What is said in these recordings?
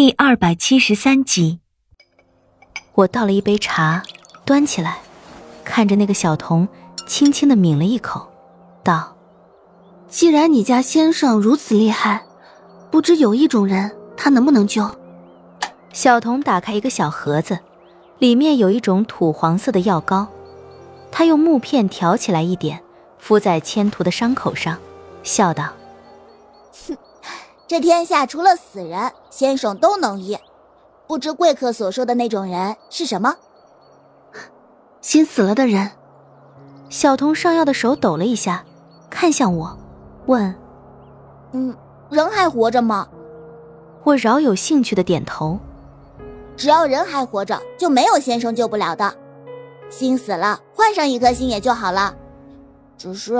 第二百七十三集，我倒了一杯茶，端起来，看着那个小童，轻轻的抿了一口，道：“既然你家先生如此厉害，不知有一种人，他能不能救？”小童打开一个小盒子，里面有一种土黄色的药膏，他用木片挑起来一点，敷在千图的伤口上，笑道。这天下除了死人，先生都能医。不知贵客所说的那种人是什么？心死了的人。小童上药的手抖了一下，看向我，问：“嗯，人还活着吗？”我饶有兴趣的点头。只要人还活着，就没有先生救不了的。心死了，换上一颗心也就好了。只是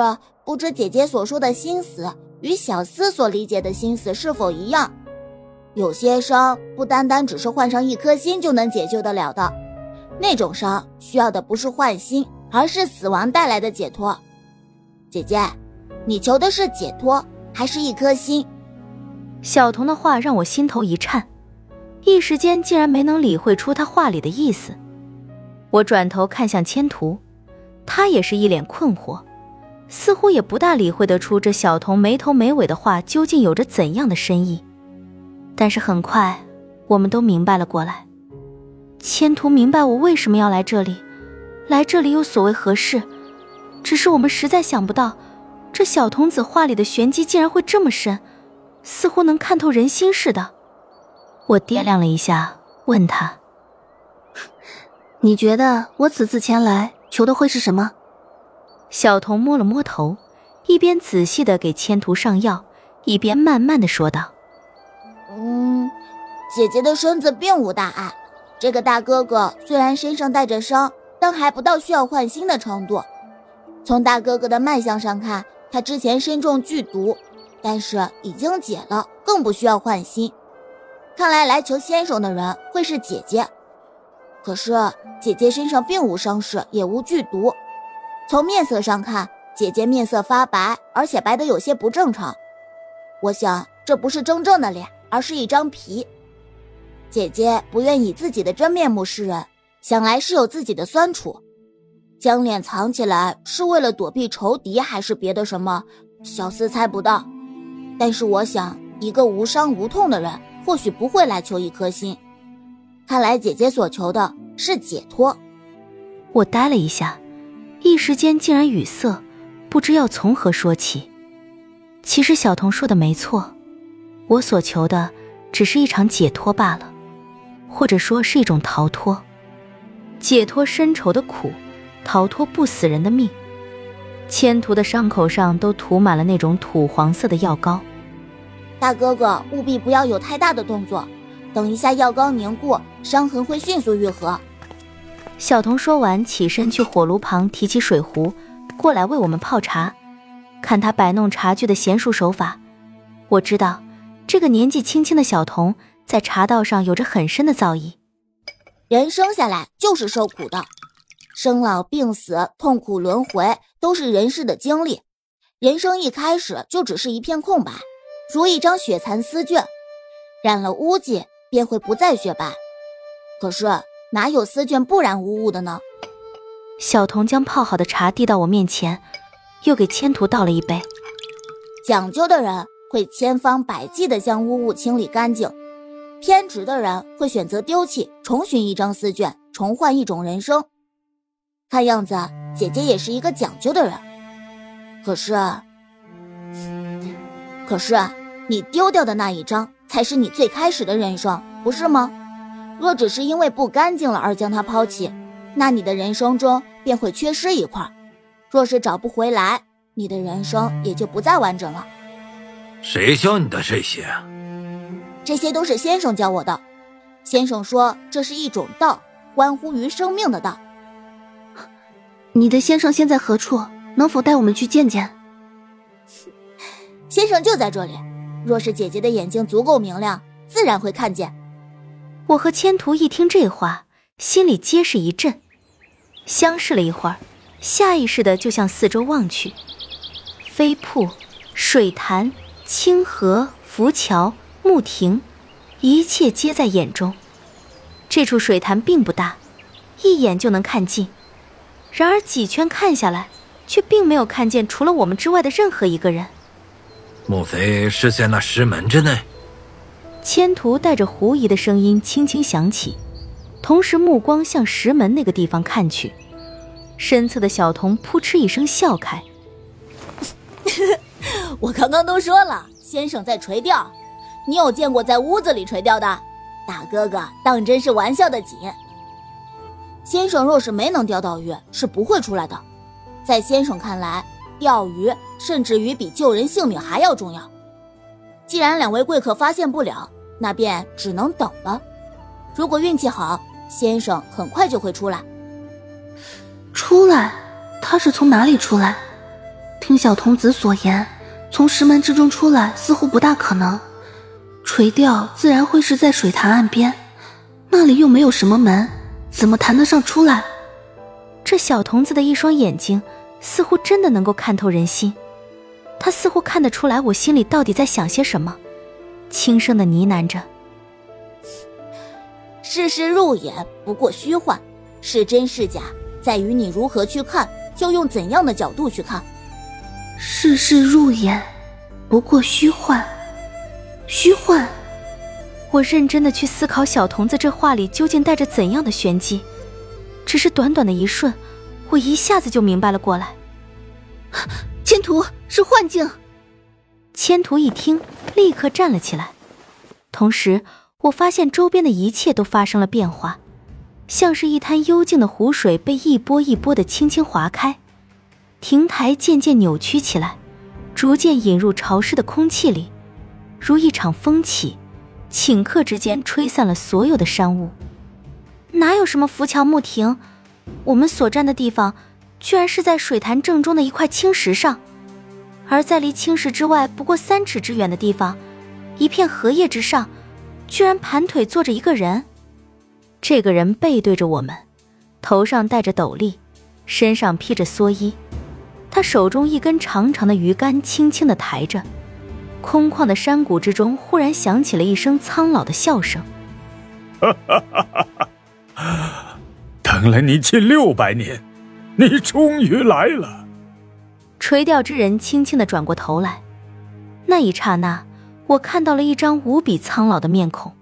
不知姐姐所说的心死。与小司所理解的心思是否一样？有些伤不单单只是换上一颗心就能解救得了的，那种伤需要的不是换心，而是死亡带来的解脱。姐姐，你求的是解脱，还是一颗心？小童的话让我心头一颤，一时间竟然没能理会出他话里的意思。我转头看向千图，他也是一脸困惑。似乎也不大理会得出这小童没头没尾的话究竟有着怎样的深意，但是很快，我们都明白了过来。千图明白我为什么要来这里，来这里又所谓何事？只是我们实在想不到，这小童子话里的玄机竟然会这么深，似乎能看透人心似的。我掂量了一下，问他：“你觉得我此次前来求的会是什么？”小童摸了摸头，一边仔细的给千图上药，一边慢慢的说道：“嗯，姐姐的身子并无大碍。这个大哥哥虽然身上带着伤，但还不到需要换心的程度。从大哥哥的脉象上看，他之前身中剧毒，但是已经解了，更不需要换心。看来来求先生的人会是姐姐。可是姐姐身上并无伤势，也无剧毒。”从面色上看，姐姐面色发白，而且白得有些不正常。我想，这不是真正的脸，而是一张皮。姐姐不愿以自己的真面目示人，想来是有自己的酸楚，将脸藏起来是为了躲避仇敌，还是别的什么？小厮猜不到。但是我想，一个无伤无痛的人，或许不会来求一颗心。看来姐姐所求的是解脱。我呆了一下。一时间竟然语塞，不知要从何说起。其实小童说的没错，我所求的只是一场解脱罢了，或者说是一种逃脱，解脱深仇的苦，逃脱不死人的命。千图的伤口上都涂满了那种土黄色的药膏。大哥哥务必不要有太大的动作，等一下药膏凝固，伤痕会迅速愈合。小童说完，起身去火炉旁提起水壶，过来为我们泡茶。看他摆弄茶具的娴熟手法，我知道这个年纪轻轻的小童在茶道上有着很深的造诣。人生下来就是受苦的，生老病死、痛苦轮回都是人世的经历。人生一开始就只是一片空白，如一张雪蚕丝绢，染了污迹便会不再雪白。可是。哪有丝绢不染污物的呢？小童将泡好的茶递到我面前，又给千图倒了一杯。讲究的人会千方百计地将污物清理干净，偏执的人会选择丢弃，重寻一张丝绢，重换一种人生。看样子，姐姐也是一个讲究的人。可是，可是，你丢掉的那一张才是你最开始的人生，不是吗？若只是因为不干净了而将它抛弃，那你的人生中便会缺失一块。若是找不回来，你的人生也就不再完整了。谁教你的这些？这些都是先生教我的。先生说这是一种道，关乎于生命的道。你的先生现在何处？能否带我们去见见？先生就在这里。若是姐姐的眼睛足够明亮，自然会看见。我和千图一听这话，心里皆是一震，相视了一会儿，下意识的就向四周望去。飞瀑、水潭、清河、浮桥、木亭，一切皆在眼中。这处水潭并不大，一眼就能看尽。然而几圈看下来，却并没有看见除了我们之外的任何一个人。莫非是在那石门之内？千图带着狐疑的声音轻轻响起，同时目光向石门那个地方看去。身侧的小童扑哧一声笑开：“我刚刚都说了，先生在垂钓，你有见过在屋子里垂钓的？大哥哥当真是玩笑的紧。先生若是没能钓到鱼，是不会出来的。在先生看来，钓鱼甚至于比救人性命还要重要。既然两位贵客发现不了，那便只能等了。如果运气好，先生很快就会出来。”出来，他是从哪里出来？听小童子所言，从石门之中出来似乎不大可能。垂钓自然会是在水潭岸边，那里又没有什么门，怎么谈得上出来？这小童子的一双眼睛似乎真的能够看透人心，他似乎看得出来我心里到底在想些什么，轻声的呢喃着：“世事入眼不过虚幻，是真是假。”在于你如何去看，要用怎样的角度去看。世事入眼，不过虚幻。虚幻。我认真的去思考小童子这话里究竟带着怎样的玄机。只是短短的一瞬，我一下子就明白了过来。前途是幻境。千图一听，立刻站了起来。同时，我发现周边的一切都发生了变化。像是一滩幽静的湖水被一波一波的轻轻划开，亭台渐渐扭曲起来，逐渐引入潮湿的空气里，如一场风起，顷刻之间吹散了所有的山雾。哪有什么浮桥木亭？我们所站的地方，居然是在水潭正中的一块青石上，而在离青石之外不过三尺之远的地方，一片荷叶之上，居然盘腿坐着一个人。这个人背对着我们，头上戴着斗笠，身上披着蓑衣，他手中一根长长的鱼竿轻轻地抬着。空旷的山谷之中，忽然响起了一声苍老的笑声：“哈哈哈哈哈等了你近六百年，你终于来了。”垂钓之人轻轻的转过头来，那一刹那，我看到了一张无比苍老的面孔。